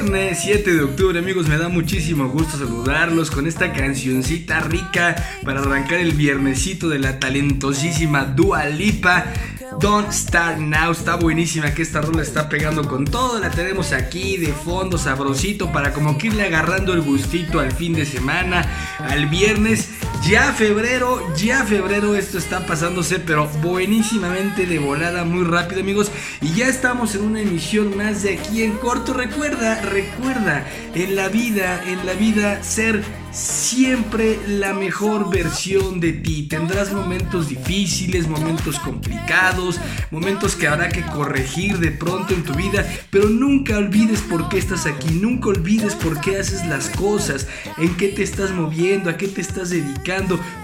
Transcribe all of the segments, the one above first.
viernes 7 de octubre, amigos. Me da muchísimo gusto saludarlos con esta cancioncita rica para arrancar el viernesito de la talentosísima Dua Lipa. Don't Start Now, está buenísima que esta rola está pegando con todo, la tenemos aquí de fondo sabrosito para como que irle agarrando el gustito al fin de semana, al viernes, ya febrero, ya febrero esto está pasándose pero buenísimamente de volada, muy rápido amigos. Y ya estamos en una emisión más de aquí en corto, recuerda, recuerda, en la vida, en la vida ser siempre la mejor versión de ti. Tendrás momentos difíciles, momentos complicados, momentos que habrá que corregir de pronto en tu vida, pero nunca olvides por qué estás aquí, nunca olvides por qué haces las cosas, en qué te estás moviendo, a qué te estás dedicando,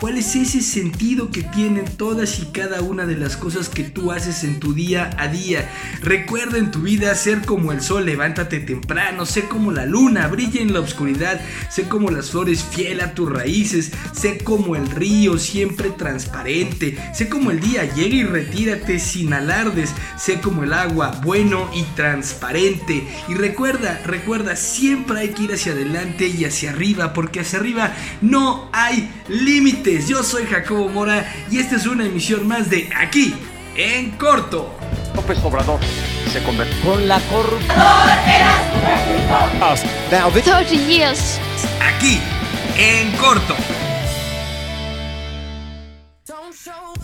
cuál es ese sentido que tienen todas y cada una de las cosas que tú haces en tu día a día. Recuerda en tu vida ser como el sol, levántate temprano, sé como la luna, brilla en la oscuridad, sé como las flores fiel a tus raíces, sé como el río siempre transparente, sé como el día llega y retírate sin alardes, sé como el agua bueno y transparente. Y recuerda, recuerda, siempre hay que ir hacia adelante y hacia arriba, porque hacia arriba no hay límites. Yo soy Jacobo Mora y esta es una emisión más de Aquí en Corto. López Obrador se convirtió con la corrupción. Now, this 30 years. Aquí en Corto.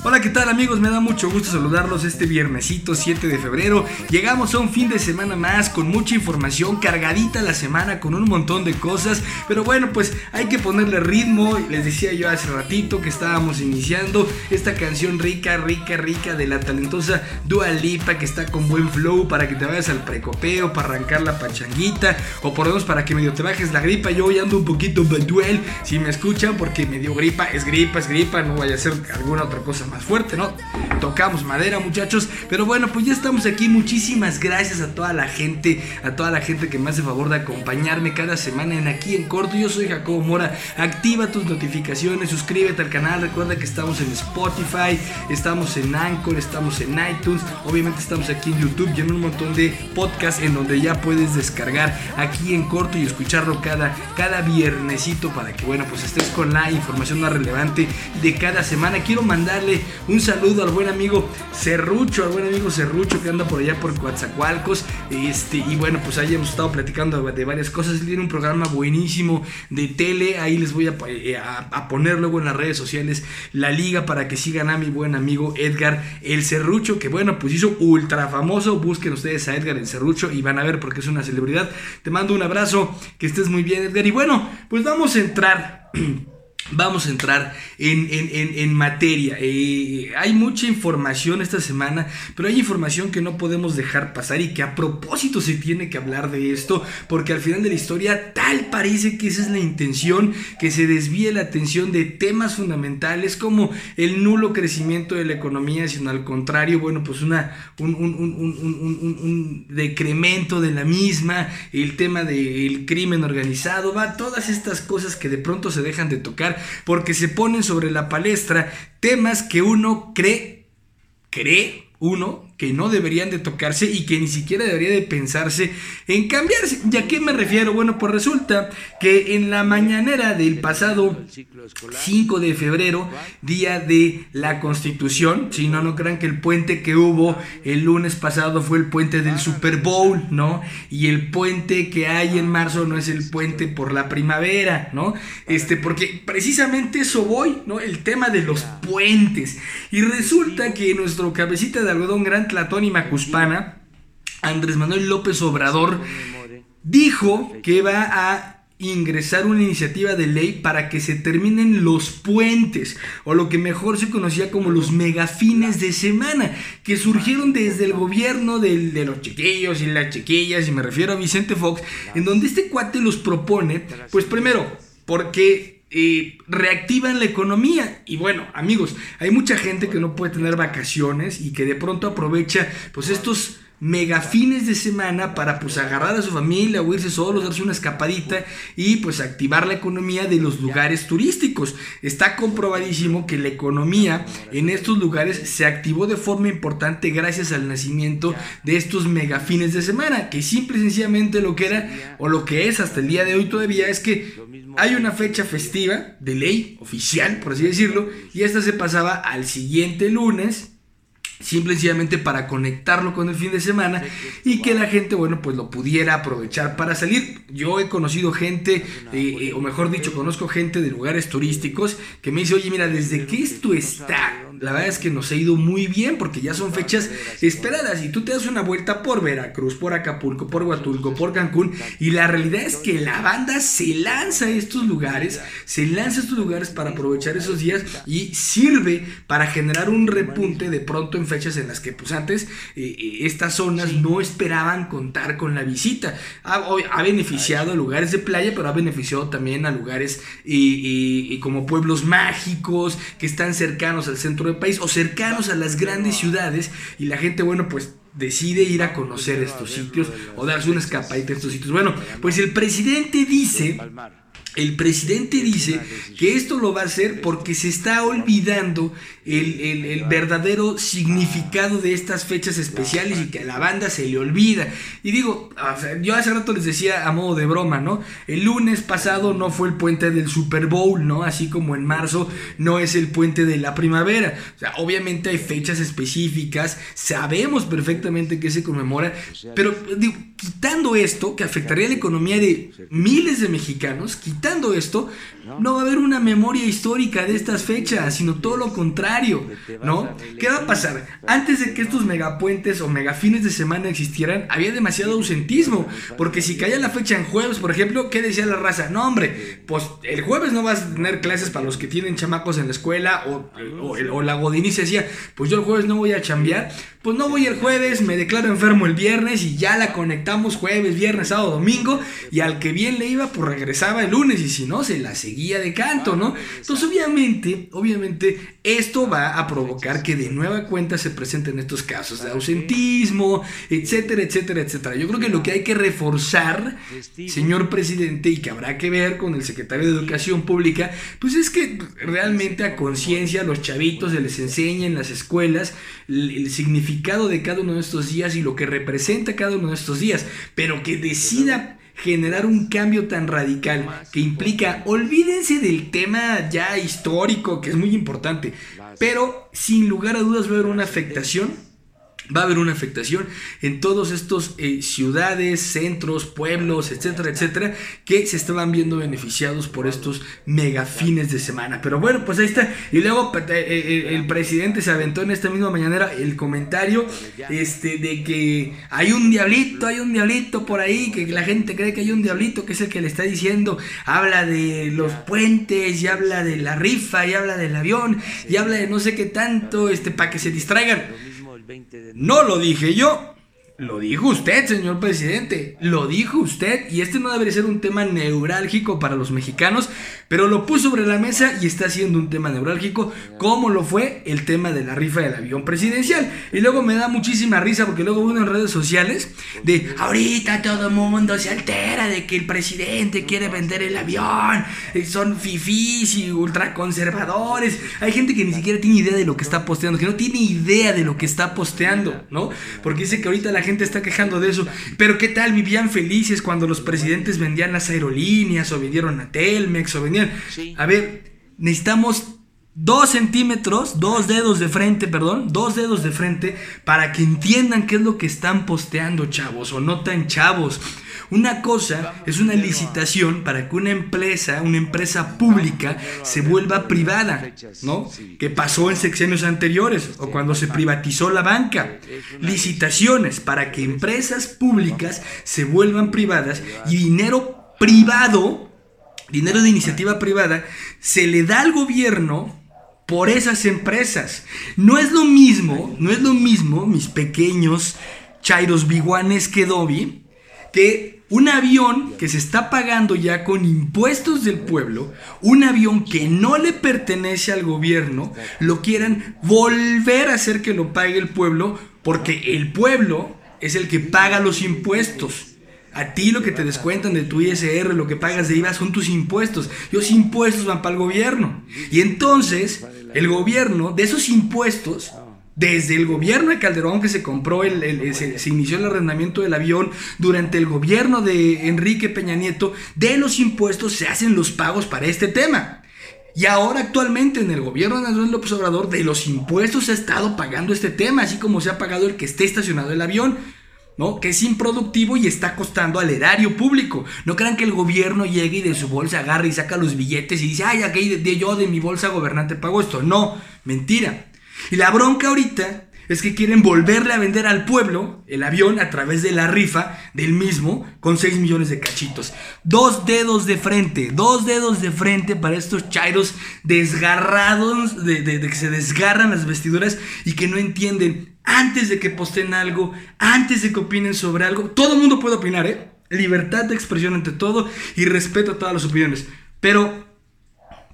Hola, ¿qué tal amigos? Me da mucho gusto saludarlos este viernesito 7 de febrero. Llegamos a un fin de semana más con mucha información, cargadita la semana con un montón de cosas. Pero bueno, pues hay que ponerle ritmo. Les decía yo hace ratito que estábamos iniciando esta canción rica, rica, rica de la talentosa Dua Lipa que está con buen flow para que te vayas al precopeo, para arrancar la pachanguita o por lo menos para que medio te bajes la gripa. Yo hoy ando un poquito duel si me escuchan porque me dio gripa, es gripa, es gripa, no vaya a ser alguna otra cosa más fuerte, ¿no? Tocamos madera, muchachos. Pero bueno, pues ya estamos aquí. Muchísimas gracias a toda la gente, a toda la gente que me hace favor de acompañarme cada semana en aquí en corto. Yo soy Jacobo Mora. Activa tus notificaciones, suscríbete al canal. Recuerda que estamos en Spotify, estamos en Anchor, estamos en iTunes. Obviamente estamos aquí en YouTube y en un montón de podcasts en donde ya puedes descargar aquí en corto y escucharlo cada, cada viernesito para que, bueno, pues estés con la información más relevante de cada semana. Quiero mandarle un saludo al buen amigo Cerrucho, al buen amigo Cerrucho que anda por allá por Coatzacoalcos. Este, y bueno, pues ahí hemos estado platicando de varias cosas. Tiene un programa buenísimo de tele. Ahí les voy eh, a, a, poner luego en las redes sociales la liga para que sigan a mi buen amigo Edgar el Cerrucho, que bueno, pues hizo ultra famoso. Busquen ustedes a Edgar el Cerrucho y van a ver porque es una celebridad. Te mando un abrazo, que estés muy bien, Edgar. Y bueno, pues vamos a entrar. Vamos a entrar en, en, en, materia. Eh, hay mucha información esta semana, pero hay información que no podemos dejar pasar y que a propósito se tiene que hablar de esto, porque al final de la historia tal parece que esa es la intención, que se desvíe la atención de temas fundamentales como el nulo crecimiento de la economía, sino al contrario, bueno, pues una, un, un, un, un decremento de la misma, el tema del crimen organizado, va, todas estas cosas que de pronto se dejan de tocar porque se ponen sobre la palestra temas que uno cree, cree uno que no deberían de tocarse y que ni siquiera debería de pensarse en cambiarse. ¿Y a qué me refiero? Bueno, pues resulta que en la mañanera del pasado 5 de febrero, día de la Constitución, si no, no crean que el puente que hubo el lunes pasado fue el puente del Super Bowl, ¿no? Y el puente que hay en marzo no es el puente por la primavera, ¿no? Este, porque precisamente eso voy, ¿no? El tema de los puentes. Y resulta que nuestro cabecita de algodón grande Tlatón Macuspana, Andrés Manuel López Obrador, dijo que va a ingresar una iniciativa de ley para que se terminen los puentes, o lo que mejor se conocía como los megafines de semana, que surgieron desde el gobierno de los chiquillos y las chiquillas, y me refiero a Vicente Fox, en donde este cuate los propone, pues primero, porque eh, reactivan la economía. Y bueno, amigos, hay mucha gente que no puede tener vacaciones y que de pronto aprovecha pues estos mega fines de semana para pues agarrar a su familia o irse solos, darse una escapadita y pues activar la economía de los lugares turísticos. Está comprobadísimo que la economía en estos lugares se activó de forma importante gracias al nacimiento de estos mega fines de semana, que simple y sencillamente lo que era o lo que es hasta el día de hoy todavía es que hay una fecha festiva de ley oficial, por así decirlo, y esta se pasaba al siguiente lunes simple y sencillamente para conectarlo con el fin de semana y que la gente, bueno, pues lo pudiera aprovechar para salir. Yo he conocido gente, eh, eh, o mejor dicho, conozco gente de lugares turísticos que me dice, oye, mira, desde que esto está la verdad es que nos ha ido muy bien porque ya son fechas esperadas y tú te das una vuelta por Veracruz, por Acapulco, por Huatulco, por Cancún y la realidad es que la banda se lanza a estos lugares, se lanza a estos lugares para aprovechar esos días y sirve para generar un repunte de pronto en fechas en las que pues antes eh, eh, estas zonas no esperaban contar con la visita. Ha, ha, beneficiado a lugares de playa, pero ha beneficiado también a lugares y, como pueblos mágicos que están cercanos al centro país o cercanos a las grandes ciudades y la gente, bueno, pues decide ir a conocer estos sitios o darse una escapadita a estos sitios. Bueno, pues el presidente dice el presidente dice que esto lo va a hacer porque se está olvidando el, verdadero significado de estas fechas especiales y que a la banda se le olvida. Y digo, yo hace rato les decía a modo de broma, ¿no? El lunes pasado no fue el puente del Super Bowl, ¿no? Así como en marzo no es el puente de la primavera. O sea, obviamente hay fechas específicas, sabemos perfectamente que se conmemora, pero digo, quitando esto, que afectaría la economía de miles de mexicanos, quitando esto, no va a haber una memoria histórica de estas fechas, sino todo lo contrario, ¿no? ¿Qué va a pasar? Antes de que estos megapuentes o megafines de semana existieran, había demasiado ausentismo, porque si caía la fecha en jueves, por ejemplo, ¿qué decía la raza? No, hombre, pues el jueves no vas a tener clases para los que tienen chamacos en la escuela, o, o, la godinice decía, pues yo el jueves no voy a chambear, pues no voy el jueves, me declaro enfermo el viernes y ya la conectamos jueves, viernes, sábado, domingo y al que bien le iba pues regresaba el lunes y si no se la seguía de canto, ¿no? Entonces obviamente, obviamente esto va a provocar que de nueva cuenta se presenten estos casos de ausentismo, etcétera, etcétera, etcétera. Yo creo que lo que hay que reforzar, señor presidente, y que habrá que ver con el secretario de Educación Pública, pues es que realmente a conciencia los chavitos se les enseña en las escuelas el significado de cada uno de estos días y lo que representa cada uno de estos días, pero que decida generar un cambio tan radical que implica, olvídense del tema ya histórico, que es muy importante, pero sin lugar a dudas va a haber una afectación va a haber una afectación en todos estos eh, ciudades, centros, pueblos, etcétera, etcétera, que se estaban viendo beneficiados por estos mega fines de semana. Pero bueno, pues ahí está. Y luego eh, eh, el presidente se aventó en esta misma mañanera el comentario este, de que hay un diablito, hay un diablito por ahí, que la gente cree que hay un diablito que es el que le está diciendo, habla de los puentes, y habla de la rifa, y habla del avión, y habla de no sé qué tanto, este, para que se distraigan. No lo dije yo, lo dijo usted, señor presidente, lo dijo usted y este no debería ser un tema neurálgico para los mexicanos, pero lo puso sobre la mesa y está siendo un tema neurálgico como lo fue el tema de la rifa del avión presidencial. Y luego me da muchísima risa porque luego uno en redes sociales de ahorita todo el mundo se altera de que el presidente quiere vender el avión, eh, son fifís y ultraconservadores. Hay gente que ni siquiera tiene idea de lo que está posteando, que no tiene idea de lo que está posteando, ¿no? Porque dice que ahorita la gente está quejando de eso. Pero ¿qué tal? Vivían felices cuando los presidentes vendían las aerolíneas o vendieron a Telmex o vendían... A ver, necesitamos dos centímetros, dos dedos de frente, perdón, dos dedos de frente para que entiendan qué es lo que están posteando, chavos, o no tan chavos. Una cosa es una licitación para que una empresa, una empresa pública, se vuelva privada, ¿no? Que pasó en sexenios anteriores o cuando se privatizó la banca. Licitaciones para que empresas públicas se vuelvan privadas y dinero privado, dinero de iniciativa privada, se le da al gobierno por esas empresas. No es lo mismo, no es lo mismo, mis pequeños chairos biguanes que Dobby, que un avión que se está pagando ya con impuestos del pueblo, un avión que no le pertenece al gobierno, lo quieran volver a hacer que lo pague el pueblo, porque el pueblo es el que paga los impuestos. A ti lo que te descuentan de tu ISR, lo que pagas de IVA son tus impuestos. Los impuestos van para el gobierno. Y entonces, el gobierno, de esos impuestos, desde el gobierno de Calderón que se compró, el, se, inició el arrendamiento del avión, durante el gobierno de Enrique Peña Nieto, de los impuestos se hacen los pagos para este tema. Y ahora actualmente en el gobierno de Andrés López Obrador de los impuestos se ha estado pagando este tema, así como se ha pagado el que esté estacionado el avión. Que es improductivo y está costando al erario público. No crean que el gobierno llegue y de su bolsa agarre y saca los billetes y dice, ay, aquí de, yo de mi bolsa gobernante pago esto. No, mentira. Y la bronca ahorita es que quieren volverle a vender al pueblo el avión a través de la rifa del mismo con 6 millones de cachitos. Dos dedos de frente, dos dedos de frente para estos chairos desgarrados, de, de que se desgarran las vestiduras y que no entienden antes de que posten algo, antes de que opinen sobre algo. Todo el mundo puede opinar, ¿eh? Libertad de expresión ante todo y respeto a todas las opiniones. Pero,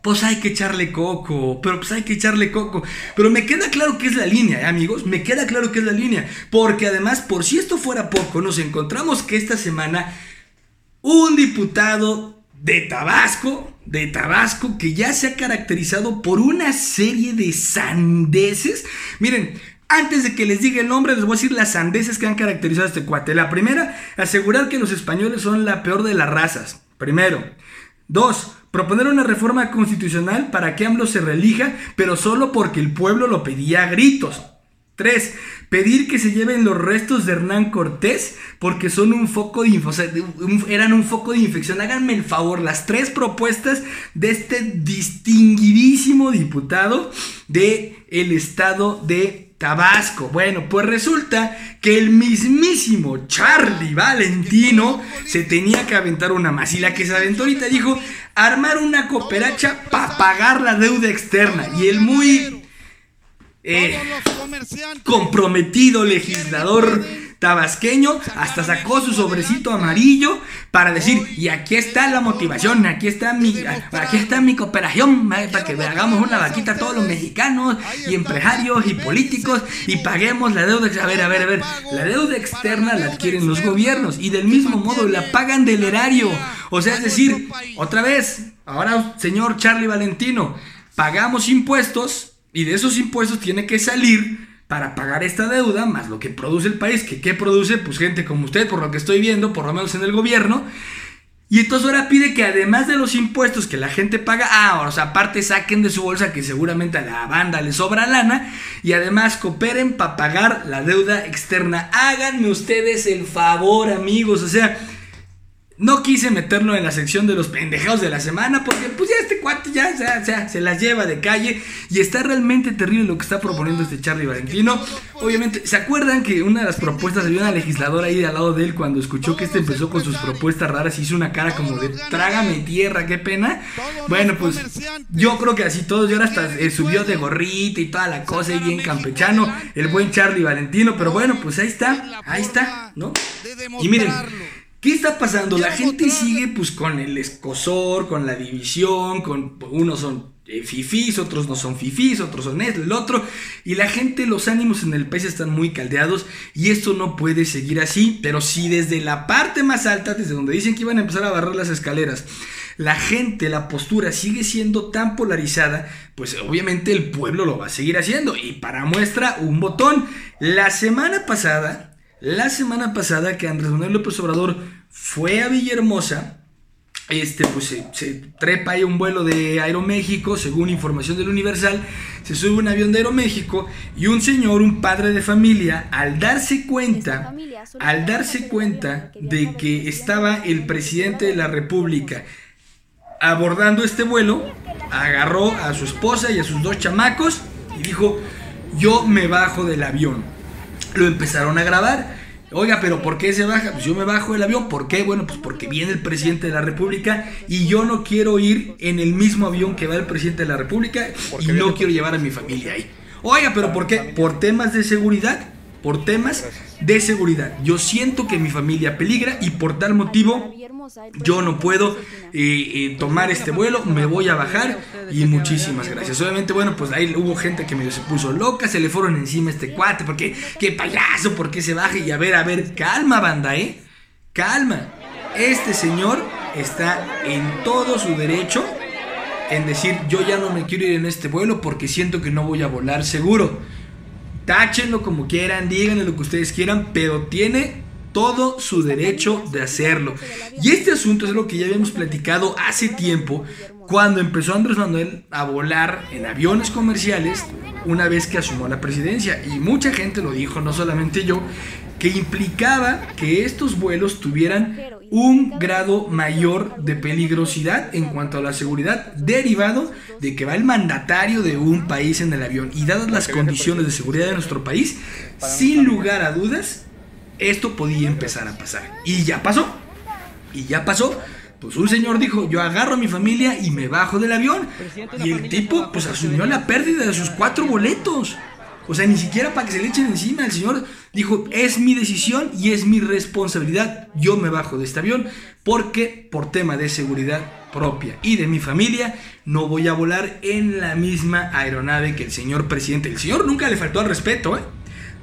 pues hay que echarle coco, pero pues hay que echarle coco. Pero me queda claro que es la línea, ¿eh, amigos? Me queda claro que es la línea. Porque además, por si esto fuera poco, nos encontramos que esta semana un diputado de Tabasco, de Tabasco, que ya se ha caracterizado por una serie de sandeces. Miren, antes de que les diga el nombre, les voy a decir las sandeces que han caracterizado a este cuate. La primera, asegurar que los españoles son la peor de las razas. Primero. Dos, proponer una reforma constitucional para que AMLO se relija, pero solo porque el pueblo lo pedía a gritos. Tres, pedir que se lleven los restos de Hernán Cortés porque son un foco de eran un foco de infección. Háganme el favor, las tres propuestas de este distinguidísimo diputado de el estado de Tabasco. Bueno, pues resulta que el mismísimo Charlie Valentino se tenía que aventar una más. Y la que se aventó ahorita dijo armar una cooperacha para pagar la deuda externa. Y el muy eh, comprometido legislador tabasqueño hasta sacó su sobrecito amarillo para decir, y aquí está la motivación, aquí está mi, aquí está mi cooperación, para que hagamos una vaquita a todos los mexicanos y empresarios y políticos y paguemos la deuda. A ver, a ver, a ver, la deuda externa la adquieren los gobiernos y del mismo modo la pagan del erario. O sea, es decir, otra vez, ahora señor Charlie Valentino, pagamos impuestos y de esos impuestos tiene que salir para pagar esta deuda, más lo que produce el país, que qué produce, pues gente como usted, por lo que estoy viendo, por lo menos en el gobierno. Y entonces ahora pide que además de los impuestos que la gente paga, ah, o sea, aparte saquen de su bolsa que seguramente a la banda le sobra lana y además cooperen para pagar la deuda externa. Háganme ustedes el favor, amigos, o sea, no quise meterlo en la sección de los pendejados de la semana porque pues ya este cuate ya, ya, se las lleva de calle y está realmente terrible lo que está proponiendo este Charlie Valentino. Obviamente, ¿se acuerdan que una de las propuestas había una legisladora ahí al lado de él cuando escuchó que este empezó con sus propuestas raras y hizo una cara como de trágame tierra, qué pena? Bueno, pues yo creo que así todos, y ahora hasta eh, subió de gorrita y toda la cosa y bien campechano, el buen Charlie Valentino, pero bueno, pues ahí está, ahí está, ¿no? Y miren, ¿Qué está pasando? La gente sigue pues con el escosor, con la división, con unos son eh, fifís, otros no son fifís, otros son esto, el otro. Y la gente, los ánimos en el país están muy caldeados y esto no puede seguir así. Pero si desde la parte más alta, desde donde dicen que iban a empezar a barrer las escaleras, la gente, la postura sigue siendo tan polarizada, pues obviamente el pueblo lo va a seguir haciendo. Y para muestra, un botón. La semana pasada la semana pasada que Andrés Manuel López Obrador fue a Villahermosa, este, pues se, trepa ahí un vuelo de Aeroméxico, según información del Universal, se sube un avión de Aeroméxico y un señor, un padre de familia, al darse cuenta, al darse cuenta de que estaba el presidente de la República abordando este vuelo, agarró a su esposa y a sus dos chamacos y dijo, yo me bajo del avión lo empezaron a grabar. Oiga, pero ¿por qué se baja? Pues yo me bajo del avión. ¿Por qué? Bueno, pues porque viene el presidente de la República y yo no quiero ir en el mismo avión que va el presidente de la República y no quiero llevar a mi familia ahí. Oiga, pero ¿por qué? Por temas de seguridad por temas de seguridad. Yo siento que mi familia peligra y por tal motivo yo no puedo eh, eh, tomar este vuelo, me voy a bajar y muchísimas gracias. Obviamente, bueno, pues ahí hubo gente que medio se puso loca, se le fueron encima a este cuate, porque qué payaso, ¿por qué se baja? Y a ver, a ver, calma banda, ¿eh? Calma. Este señor está en todo su derecho en decir yo ya no me quiero ir en este vuelo porque siento que no voy a volar seguro. Táchenlo como quieran, díganle lo que ustedes quieran, pero tiene todo su derecho de hacerlo. Y este asunto es lo que ya habíamos platicado hace tiempo, cuando empezó Andrés Manuel a volar en aviones comerciales una vez que asumió la presidencia. Y mucha gente lo dijo, no solamente yo, que implicaba que estos vuelos tuvieran un grado mayor de peligrosidad en cuanto a la seguridad derivado de que va el mandatario de un país en el avión y dadas las condiciones de seguridad de nuestro país, sin lugar a dudas, esto podía empezar a pasar. Y ya pasó. Y ya pasó. Pues un señor dijo, yo agarro a mi familia y me bajo del avión. Y el tipo pues asumió la pérdida de sus cuatro boletos. O sea, ni siquiera para que se le echen encima. El señor dijo, es mi decisión y es mi responsabilidad. Yo me bajo de este avión porque por tema de seguridad propia y de mi familia no voy a volar en la misma aeronave que el señor presidente. El señor nunca le faltó al respeto, ¿eh?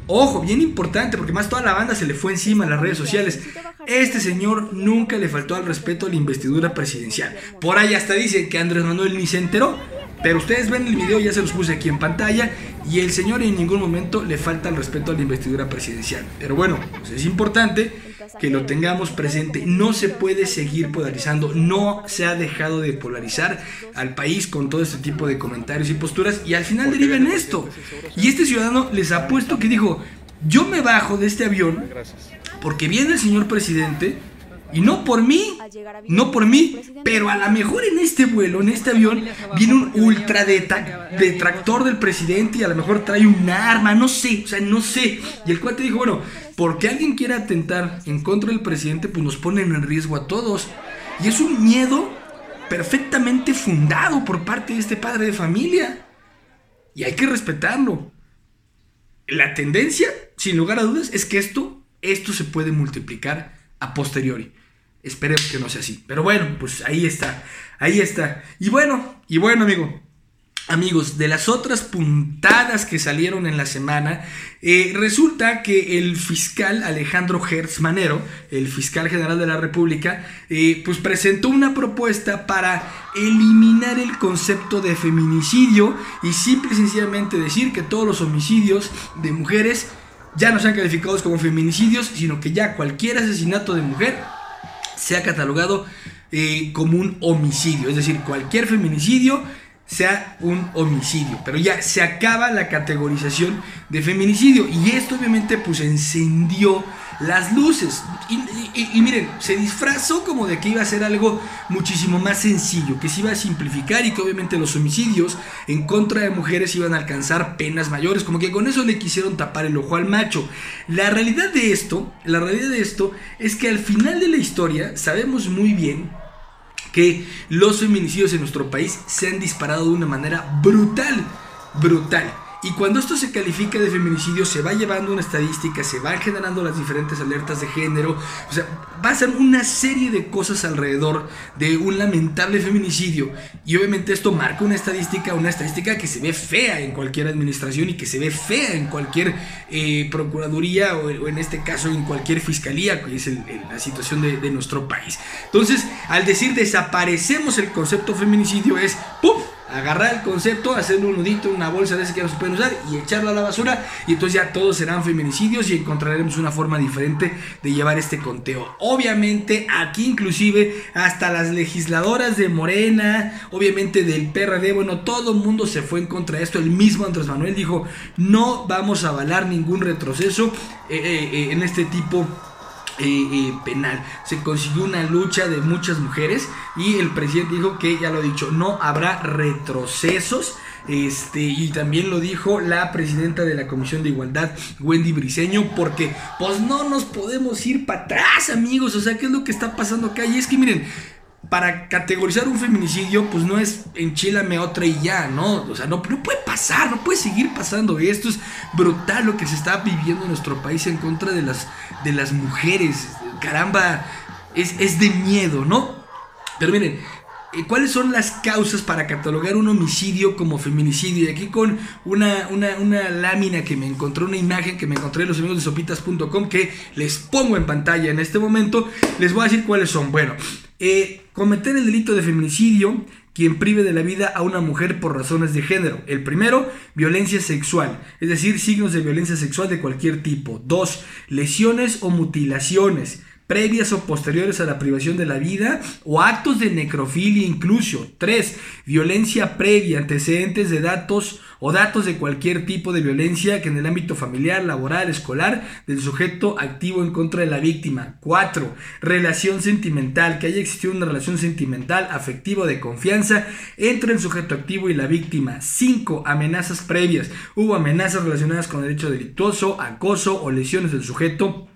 Ojo, bien importante, porque más toda la banda se le fue encima en las redes sociales. Este señor nunca le faltó al respeto a la investidura presidencial. Por ahí hasta dice que Andrés Manuel ni se enteró. Pero ustedes ven el video, ya se los puse aquí en pantalla. Y el señor en ningún momento le falta el respeto a la investidura presidencial. Pero bueno, pues es importante que lo tengamos presente. No se puede seguir polarizando, no se ha dejado de polarizar al país con todo este tipo de comentarios y posturas y al final deriva en esto. Y este ciudadano les ha puesto que dijo, yo me bajo de este avión porque viene el señor presidente y no por mí, no por mí, pero a lo mejor en este vuelo, en este avión, viene un ultra detractor del presidente y a lo mejor trae un arma, no sé, o sea, no sé. Y el cuate dijo, bueno, porque alguien quiera atentar en contra del presidente, pues nos ponen en riesgo a todos. Y es un miedo perfectamente fundado por parte de este padre de familia. Y hay que respetarlo. La tendencia, sin lugar a dudas, es que esto, esto se puede multiplicar a posteriori. Esperemos que no sea así. Pero bueno, pues ahí está. Ahí está. Y bueno, y bueno, amigo. Amigos, de las otras puntadas que salieron en la semana, eh, resulta que el fiscal Alejandro Hertz Manero, el fiscal general de la República, eh, pues presentó una propuesta para eliminar el concepto de feminicidio y simple y sencillamente decir que todos los homicidios de mujeres ya no sean calificados como feminicidios, sino que ya cualquier asesinato de mujer sea catalogado eh, como un homicidio. Es decir, cualquier feminicidio sea un homicidio. Pero ya se acaba la categorización de feminicidio. Y esto obviamente pues encendió las luces. Y, miren, se disfrazó como de que iba a ser algo muchísimo más sencillo, que se iba a simplificar y que obviamente los homicidios en contra de mujeres iban a alcanzar penas mayores, como que con eso le quisieron tapar el ojo al macho. La realidad de esto, la realidad de esto es que al final de la historia sabemos muy bien que los feminicidios en nuestro país se han disparado de una manera brutal, brutal. Y cuando esto se califica de feminicidio, se va llevando una estadística, se van generando las diferentes alertas de género. O sea, ser una serie de cosas alrededor de un lamentable feminicidio. Y obviamente esto marca una estadística, una estadística que se ve fea en cualquier administración y que se ve fea en cualquier eh, procuraduría o, en este caso en cualquier fiscalía, que es la situación de, de nuestro país. Entonces, al decir desaparecemos el concepto feminicidio es ¡pum! Agarrar el concepto, hacerle un nudito, una bolsa de ese que no se pueden usar y echarlo a la basura y entonces ya todos serán feminicidios y encontraremos una forma diferente de llevar este conteo. Obviamente aquí inclusive hasta las legisladoras de Morena, obviamente del PRD, bueno, todo el mundo se fue en contra de esto. El mismo Andrés Manuel dijo, no vamos a avalar ningún retroceso eh, eh, eh, en este tipo penal. Se consiguió una lucha de muchas mujeres y el presidente dijo que, ya lo he dicho, no habrá retrocesos. Este, y también lo dijo la presidenta de la Comisión de Igualdad, Wendy Briseño, porque pues no nos podemos ir para atrás, amigos. O sea, ¿qué es lo que está pasando acá? Y es que miren, para categorizar un feminicidio, pues no es enchilame otra y ya, ¿no? O sea, no, no puede pasar, no puede seguir pasando. Esto es brutal lo que se está viviendo en nuestro país en contra de las, de las mujeres. Caramba, es, es de miedo, ¿no? Pero miren, eh, ¿Cuáles son las causas para catalogar un homicidio como feminicidio? Y aquí con una, una, lámina que me encontré, una imagen que me encontré en los amigos de sopitas.com que les pongo en pantalla en este momento, les voy a decir cuáles son. Bueno, eh, cometer el delito de feminicidio quien prive de la vida a una mujer por razones de género. El primero, violencia sexual, es decir, signos de violencia sexual de cualquier tipo. Dos, lesiones o mutilaciones previas o posteriores a la privación de la vida o actos de necrofilia incluso. 3. Violencia previa, antecedentes de datos o datos de cualquier tipo de violencia que en el ámbito familiar, laboral, escolar del sujeto activo en contra de la víctima. 4. Relación sentimental, que haya existido una relación sentimental, afectiva de confianza entre el sujeto activo y la víctima. 5. Amenazas previas. Hubo amenazas relacionadas con derecho delictuoso, acoso o lesiones del sujeto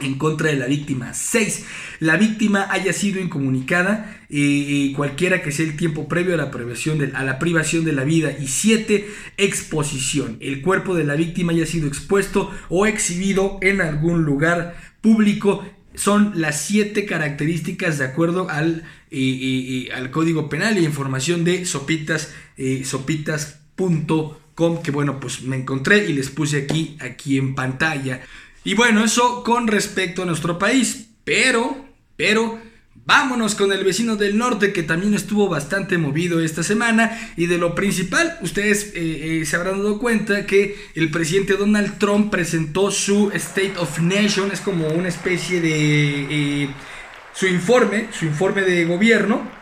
en contra de la víctima. 6. La víctima haya sido incomunicada, eh, cualquiera que sea el tiempo previo a la, privación de, a la privación de la vida. Y 7. Exposición. El cuerpo de la víctima haya sido expuesto o exhibido en algún lugar público. Son las siete características de acuerdo al, eh, eh, al Código Penal y información de sopitas, sopitas.com que bueno pues me encontré y les puse aquí, aquí en pantalla. Y bueno, eso con respecto a nuestro país. Pero, pero, vámonos con el vecino del norte que también estuvo bastante movido esta semana. Y de lo principal, ustedes eh, eh, se habrán dado cuenta que el presidente Donald Trump presentó su State of Nation. Es como una especie de... Eh, su informe, su informe de gobierno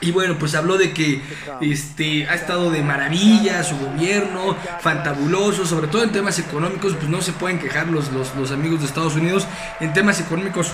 y bueno, pues habló de que este, ha estado de maravilla su gobierno, fantabuloso, sobre todo en temas económicos, pues no se pueden quejar los, los, los amigos de Estados Unidos. En temas económicos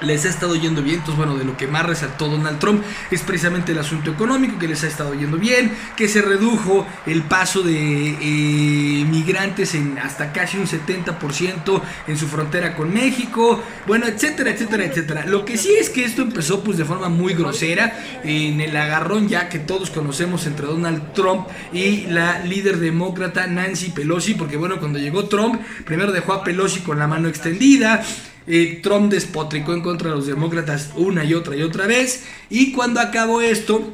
les ha estado yendo bien. Entonces, bueno, de lo que más resaltó Donald Trump es precisamente el asunto económico, que les ha estado yendo bien, que se redujo el paso de eh, migrantes en hasta casi un 70% en su frontera con México, bueno, etcétera, etcétera, etcétera. Lo que sí es que esto empezó pues de forma muy grosera, en el agarrón ya que todos conocemos entre Donald Trump y la líder demócrata Nancy Pelosi, porque bueno, cuando llegó Trump, primero dejó a Pelosi con la mano extendida, eh, Trump despotricó en contra de los demócratas una y otra y otra vez. Y cuando acabó esto,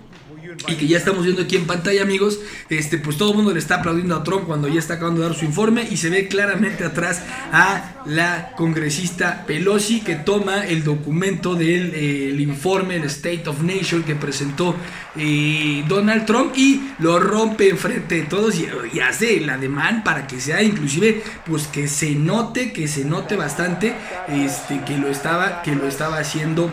y que ya estamos viendo aquí en pantalla, amigos, este, pues todo el mundo le está aplaudiendo a Trump cuando ya está acabando de dar su informe y se ve claramente atrás a la congresista Pelosi que toma el documento del eh, informe, el State of Nation que presentó eh, Donald Trump y lo rompe enfrente de todos y, hace el ademán para que sea inclusive, pues que se note, que se note bastante, este, que lo estaba, que lo estaba haciendo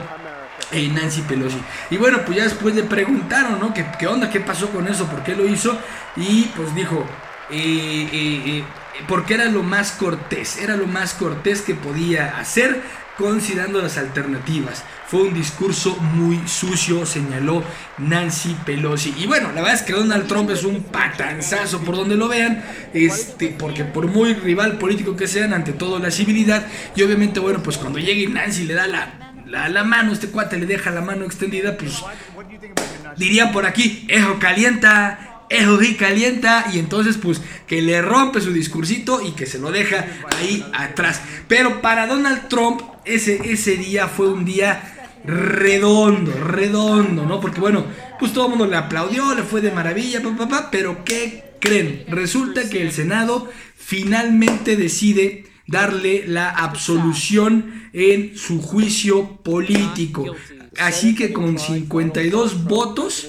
eh, Nancy Pelosi. Y bueno, pues ya después le preguntaron, ¿no? ¿Qué, ¿Qué, onda? ¿Qué pasó con eso? ¿Por qué lo hizo? Y pues dijo, eh, eh, porque era lo más cortés, era lo más cortés que podía hacer considerando las alternativas. Fue un discurso muy sucio, señaló Nancy Pelosi. Y bueno, la verdad es que Donald Trump es un patanzazo por donde lo vean, este, porque por muy rival político que sean, ante todo la civilidad, y obviamente, bueno, pues cuando llegue Nancy le da la la, la, mano, este cuate le deja la mano extendida, pues dirían por aquí, ejo calienta, ejo y calienta, y entonces pues que le rompe su discursito y que se lo deja ahí atrás. Pero para Donald Trump ese, ese día fue un día redondo, redondo, ¿no? Porque bueno, pues todo el mundo le aplaudió, le fue de maravilla, papá, pero ¿qué creen? Resulta que el Senado finalmente decide darle la absolución en su juicio político. Así que con 52 votos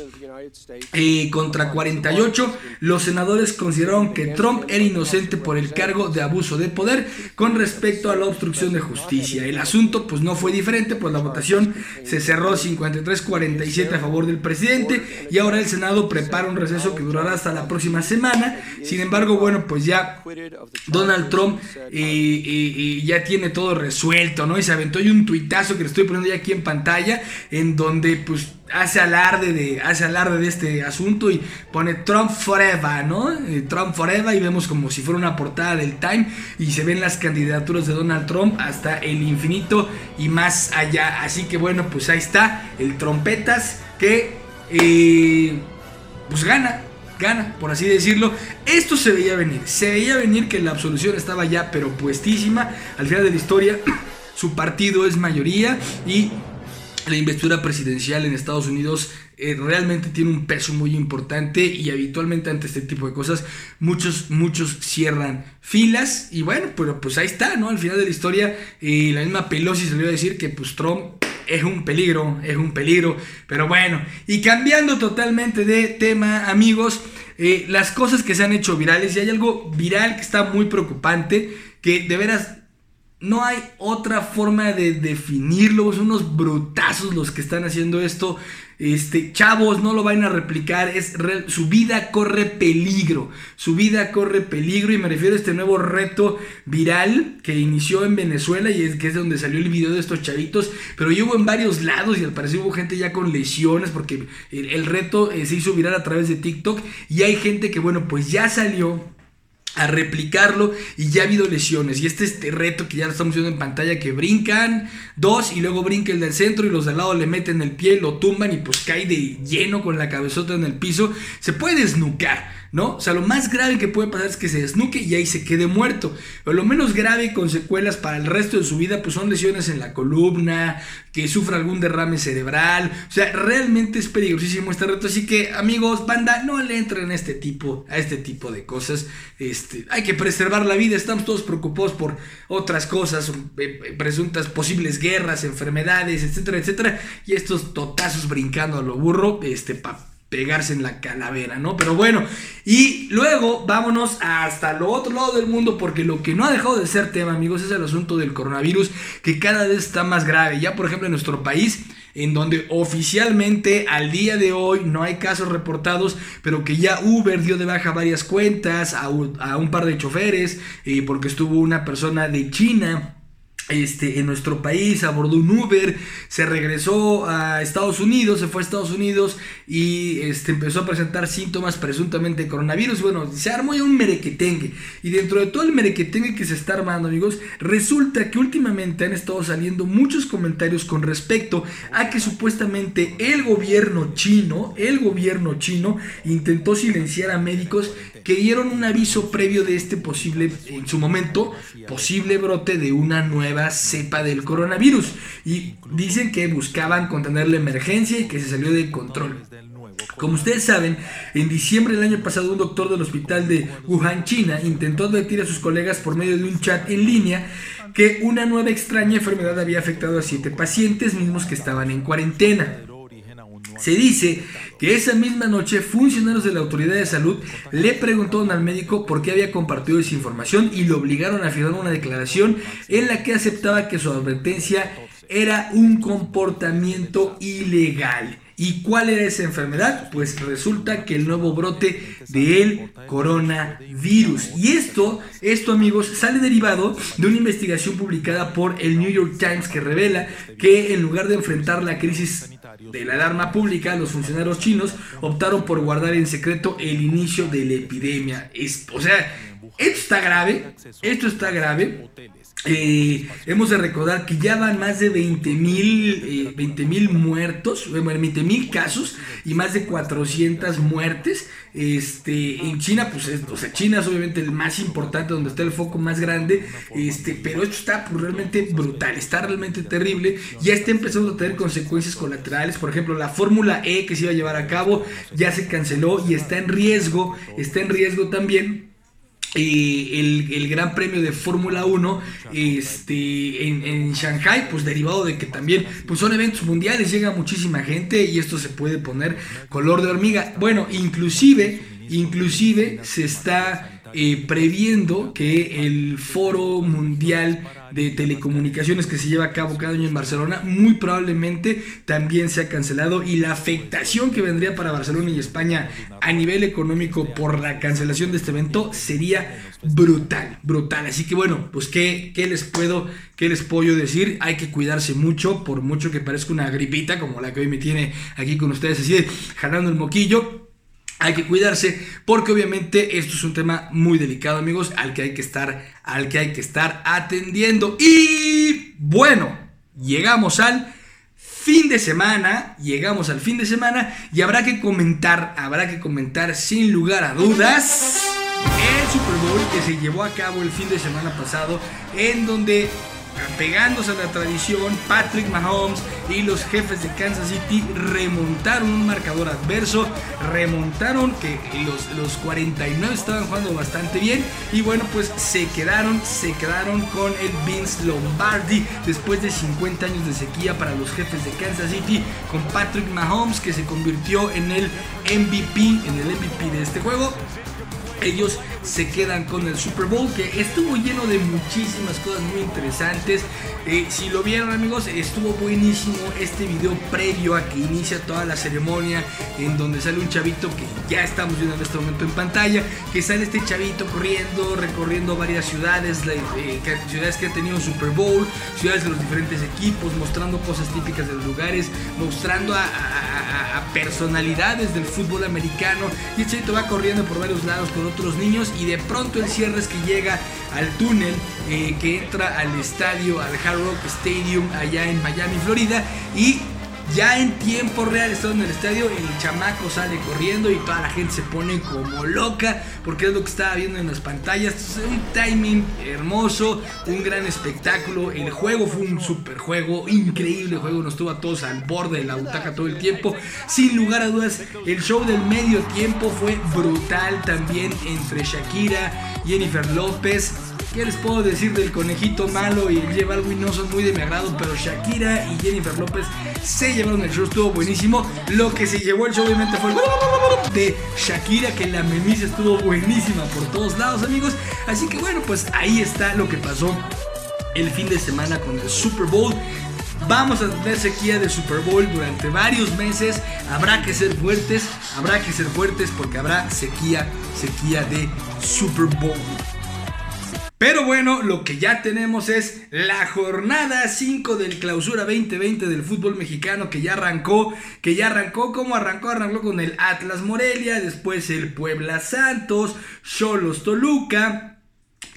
eh, contra 48, los senadores consideraron que Trump era inocente por el cargo de abuso de poder con respecto a la obstrucción de justicia. El asunto pues no fue diferente, pues la votación se cerró 53-47 a favor del presidente y ahora el Senado prepara un receso que durará hasta la próxima semana. Sin embargo, bueno, pues ya Donald Trump eh, eh, ya tiene todo resuelto, ¿no? Y se aventó y un tuitazo que le estoy poniendo ya aquí en pantalla, en donde pues hace alarde de, hace alarde de este asunto y pone Trump Forever, ¿no? Eh, Trump Forever y vemos como si fuera una portada del Time y se ven las candidaturas de Donald Trump hasta el infinito y más allá. Así que bueno, pues ahí está el trompetas que eh, pues gana, gana, por así decirlo. Esto se veía venir, se veía venir que la absolución estaba ya pero puestísima. Al final de la historia, su partido es mayoría y la investidura presidencial en Estados Unidos eh, realmente tiene un peso muy importante y habitualmente ante este tipo de cosas muchos, muchos cierran filas y bueno, pero pues ahí está, ¿no? Al final de la historia eh, la misma Pelosi salió a decir que pues Trump es un peligro, es un peligro, pero bueno, y cambiando totalmente de tema amigos, eh, las cosas que se han hecho virales y hay algo viral que está muy preocupante, que de veras no hay otra forma de definirlo. Son unos brutazos los que están haciendo esto. Este, chavos, no lo van a replicar. Es su vida corre peligro. Su vida corre peligro. Y me refiero a este nuevo reto viral que inició en Venezuela. Y es que es donde salió el video de estos chavitos. Pero yo hubo en varios lados. Y al parecer hubo gente ya con lesiones. Porque el, reto eh, se hizo viral a través de TikTok. Y hay gente que, bueno, pues ya salió a replicarlo y ya ha habido lesiones. Y este, este reto que ya lo estamos viendo en pantalla que brincan dos y luego brinca el del centro y los del lado le meten el pie, lo tumban y pues cae de lleno con la cabezota en el piso, se puede desnucar ¿no? O sea, lo más grave que puede pasar es que se desnuque y ahí se quede muerto. Pero lo menos grave con secuelas para el resto de su vida, pues son lesiones en la columna, que sufra algún derrame cerebral. O sea, realmente es peligrosísimo este reto. Así que, amigos, banda, no le entren a este tipo, a este tipo de cosas. Este, hay que preservar la vida. Estamos todos preocupados por otras cosas, eh, eh, presuntas posibles guerras, enfermedades, etcétera, etcétera. Y estos totazos brincando a lo burro, este, pa pegarse en la calavera, ¿no? Pero bueno, y luego vámonos hasta el otro lado del mundo porque lo que no ha dejado de ser tema, amigos, es el asunto del coronavirus que cada vez está más grave. Ya, por ejemplo, en nuestro país, en donde oficialmente al día de hoy no hay casos reportados, pero que ya Uber dio de baja varias cuentas a un, par de choferes, eh, porque estuvo una persona de China este, en nuestro país, abordó un Uber, se regresó a Estados Unidos, se fue a Estados Unidos y este, empezó a presentar síntomas presuntamente de coronavirus. Bueno, se armó ya un merequetengue. Y dentro de todo el merequetengue que se está armando, amigos, resulta que últimamente han estado saliendo muchos comentarios con respecto a que supuestamente el gobierno chino, el gobierno chino, intentó silenciar a médicos que dieron un aviso previo de este posible, en su momento, posible brote de una nueva cepa del coronavirus. Y dicen que buscaban contener la emergencia y que se salió de control. Como ustedes saben, en diciembre del año pasado un doctor del hospital de Wuhan, China, intentó advertir a sus colegas por medio de un chat en línea que una nueva extraña enfermedad había afectado a siete pacientes mismos que estaban en cuarentena. Se dice que esa misma noche funcionarios de la autoridad de salud le preguntaron al médico por qué había compartido esa información y lo obligaron a firmar una declaración en la que aceptaba que su advertencia era un comportamiento ilegal. ¿Y cuál era esa enfermedad? Pues resulta que el nuevo brote del coronavirus. Y esto, esto amigos, sale derivado de una investigación publicada por el New York Times que revela que en lugar de enfrentar la crisis de la alarma pública, los funcionarios chinos optaron por guardar en secreto el inicio de la epidemia. o sea, esto está grave, esto está grave. Eh, hemos de recordar que ya van más de 20 mil eh, muertos, 20 mil casos y más de 400 muertes. Este, en China, pues, o sea, China es obviamente el más importante, donde está el foco más grande. Este, pero esto está pues, realmente brutal, está realmente terrible. Ya está empezando a tener consecuencias colaterales. Por ejemplo, la Fórmula E que se iba a llevar a cabo ya se canceló y está en riesgo. Está en riesgo también el, Gran Premio de Fórmula 1 este, en, en, Shanghai, pues derivado de que también pues son eventos mundiales, llega muchísima gente y esto se puede poner color de hormiga. Bueno, inclusive, inclusive se está eh, previendo que el foro mundial de telecomunicaciones que se lleva a cabo cada año en Barcelona muy probablemente también se ha cancelado y la afectación que vendría para Barcelona y España a nivel económico por la cancelación de este evento sería brutal, brutal. Así que bueno, pues ¿qué, qué les puedo, qué les puedo decir? Hay que cuidarse mucho, por mucho que parezca una gripita como la que hoy me tiene aquí con ustedes, así jalando el moquillo. Hay que cuidarse porque obviamente esto es un tema muy delicado, amigos, al que hay que estar, al que hay que estar atendiendo. Y bueno, llegamos al fin de semana, llegamos al fin de semana y habrá que comentar, habrá que comentar sin lugar a dudas el Super Bowl que se llevó a cabo el fin de semana pasado en donde pegándose a la tradición, Patrick Mahomes y los jefes de Kansas City remontaron un marcador adverso, remontaron que los, los 49 estaban jugando bastante bien y bueno pues se quedaron, se quedaron con el Vince Lombardi después de 50 años de sequía para los jefes de Kansas City con Patrick Mahomes que se convirtió en el MVP, en el MVP de este juego ellos se quedan con el Super Bowl que estuvo lleno de muchísimas cosas muy interesantes. Eh, si lo vieron amigos, estuvo buenísimo este video previo a que inicia toda la ceremonia en donde sale un chavito que ya estamos viendo en este momento en pantalla, que sale este chavito corriendo, recorriendo varias ciudades, eh, ciudades que han tenido Super Bowl, ciudades de los diferentes equipos, mostrando cosas típicas de los lugares, mostrando a, personalidades del fútbol americano y el chavito va corriendo por varios lados otros niños y de pronto el cierre es que llega al túnel eh, que entra al estadio, al Hard Rock Stadium allá en Miami, Florida y ya en tiempo real, estando en el estadio, el chamaco sale corriendo y toda la gente se pone como loca porque es lo que estaba viendo en las pantallas. Un timing hermoso, un gran espectáculo. El juego fue un super juego, increíble juego. Nos tuvo a todos al borde de la butaca todo el tiempo. Sin lugar a dudas, el show del medio tiempo fue brutal también entre Shakira, Jennifer López. ¿Qué les puedo decir del conejito malo y el J Balvin no son muy de mi agrado, pero Shakira y Jennifer López se llevaron el show, estuvo buenísimo. Lo que se llevó el show obviamente fue el de Shakira, que la memisa estuvo buenísima por todos lados, amigos. Así que bueno, pues ahí está lo que pasó el fin de semana con el Super Bowl. Vamos a tener sequía de Super Bowl durante varios meses. Habrá que ser fuertes, habrá que ser fuertes porque habrá sequía, sequía de Super Bowl. Pero bueno, lo que ya tenemos es la jornada 5 del clausura 2020 del fútbol mexicano que ya arrancó, que ya arrancó, como arrancó? Arrancó con el Atlas Morelia, después el Puebla Santos, Cholos Toluca,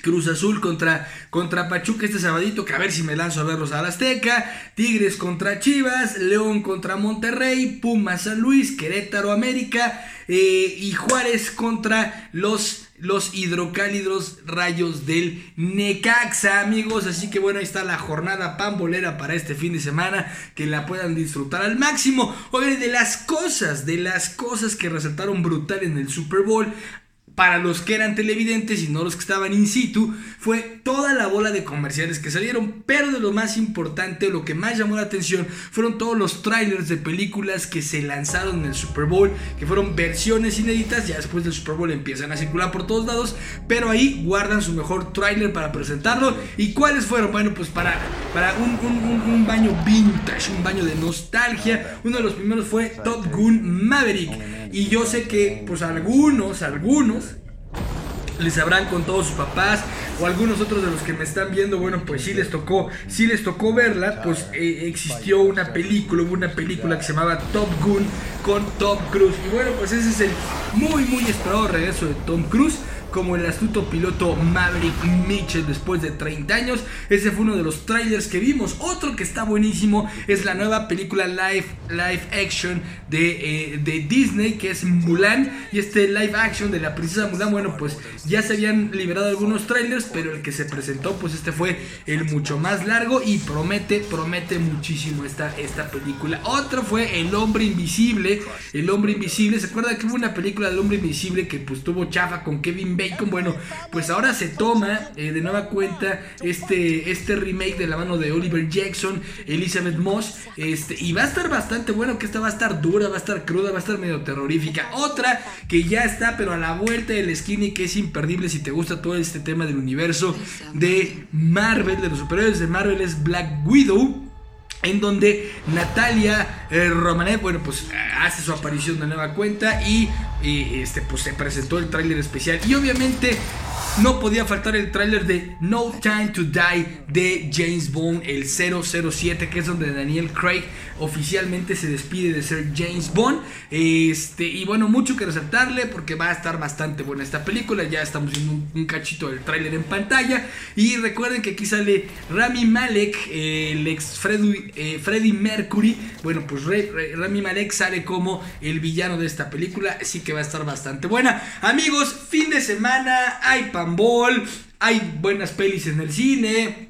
Cruz Azul contra, contra Pachuca este sabadito, que a ver si me lanzo a verlos a la Azteca. Tigres contra Chivas, León contra Monterrey, Pumas San Luis, Querétaro América eh, y Juárez contra los los hidrocálidos rayos del Necaxa, amigos. Así que bueno, ahí está la jornada pambolera para este fin de semana. Que la puedan disfrutar al máximo. Oye, de las cosas, de las cosas que resaltaron brutal en el Super Bowl para los que eran televidentes y no los que estaban in situ, fue toda la bola de comerciales que salieron, pero de lo más importante, lo que más llamó la atención, fueron todos los trailers de películas que se lanzaron en el Super Bowl, que fueron versiones inéditas, ya después del Super Bowl empiezan a circular por todos lados, pero ahí guardan su mejor trailer para presentarlo. ¿Y cuáles fueron? Bueno, pues para, para un, un baño vintage, un baño de nostalgia, uno de los primeros fue Top Gun Maverick. Y yo sé que, pues algunos, algunos, les habrán con todos sus papás o algunos otros de los que me están viendo, bueno, pues sí les tocó, sí les tocó verla, pues eh, existió una película, hubo una película que se llamaba Top Gun con Tom Cruise. Y bueno, pues ese es el muy, muy esperado regreso de Tom Cruise como el astuto piloto Maverick Mitchell después de 30 años. Ese fue uno de los trailers que vimos. Otro que está buenísimo es la nueva película live, live action de, eh, de Disney que es Mulan. Y este live action de la princesa Mulan, bueno, pues ya se habían liberado algunos trailers, pero el que se presentó, pues este fue el mucho más largo y promete, promete muchísimo esta, esta película. Otro fue El Hombre Invisible. El Hombre Invisible, ¿se acuerda que hubo una película del Hombre Invisible que pues tuvo chafa con Kevin Bacon? Bueno, pues ahora se toma eh, de nueva cuenta este, este remake de la mano de Oliver Jackson, Elizabeth Moss, este, y va a estar bastante bueno, que esta va a estar dura, va a estar cruda, va a estar medio terrorífica. Otra que ya está, pero a la vuelta del skinny, que es imperdible si te gusta todo este tema del universo de Marvel, de los superhéroes de Marvel, es Black Widow en donde Natalia eh, Romanet, bueno, pues hace su aparición de nueva cuenta y, este, pues se presentó el tráiler especial y obviamente no podía faltar el tráiler de No Time to Die de James Bond, el 007, que es donde Daniel Craig oficialmente se despide de ser James Bond. Este, y bueno, mucho que resaltarle porque va a estar bastante buena esta película. Ya estamos viendo un, cachito del tráiler en pantalla. Y recuerden que aquí sale Rami Malek, el ex Freddy, eh, Freddie Mercury. Bueno, pues Rami Malek sale como el villano de esta película. Así que va a estar bastante buena. Amigos, fin de semana, hay panball, hay buenas pelis en el cine.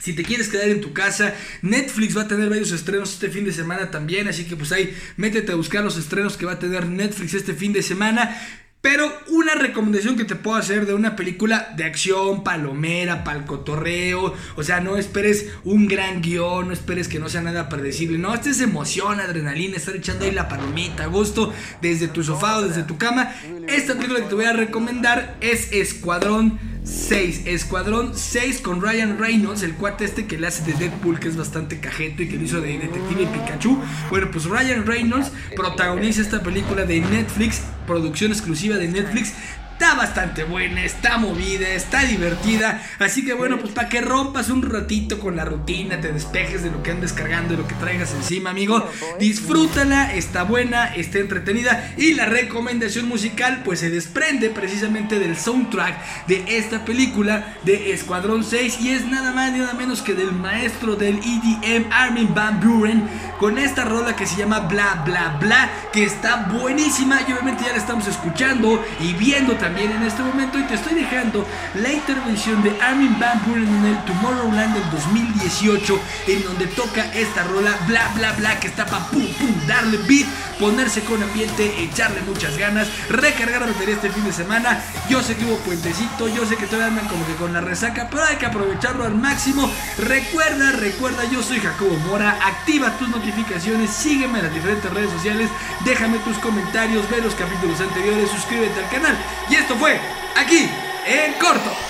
Si te quieres quedar en tu casa, Netflix va a tener varios estrenos este fin de semana también, así que pues ahí métete a buscar los estrenos que va a tener Netflix este fin de semana. Pero una recomendación que te puedo hacer de una película de acción, palomera, palcotorreo. O sea, no esperes un gran guion, no esperes que no sea nada predecible. No, este es emoción, adrenalina, estar echando ahí la palomita a gusto desde tu sofá o desde tu cama. Esta película que te voy a recomendar es Escuadrón 6. Escuadrón 6 con Ryan Reynolds, el cuate este que le hace de Deadpool, que es bastante cajeto y que lo hizo de Detective Pikachu. Bueno, pues Ryan Reynolds protagoniza esta película de Netflix, producción exclusiva de Netflix, Está bastante buena, está movida, está divertida. Así que bueno, pues para que rompas un ratito con la rutina, te despejes de lo que andes cargando, de lo que traigas encima, amigo. Disfrútala, está buena, está entretenida. Y la recomendación musical, pues se desprende precisamente del soundtrack de esta película de Escuadrón 6. Y es nada más ni nada menos que del maestro del EDM, Armin Van Buren, con esta rola que se llama Bla Bla Bla, que está buenísima. Y obviamente ya la estamos escuchando y viendo también también en este momento y te estoy dejando la intervención de Armin Van Buren en el Tomorrowland del 2018 en donde toca esta rola bla bla bla que está para pum pum darle beat, ponerse con ambiente, echarle muchas ganas, recargar batería este fin de semana. Yo sé que hubo puentecito, yo sé que todavía andan como que con la resaca, pero hay que aprovecharlo al máximo. Recuerda, recuerda, yo soy Jacobo Mora, activa tus notificaciones, sígueme en las diferentes redes sociales, déjame tus comentarios, ve los capítulos anteriores, suscríbete al canal y esto fue aquí en corto.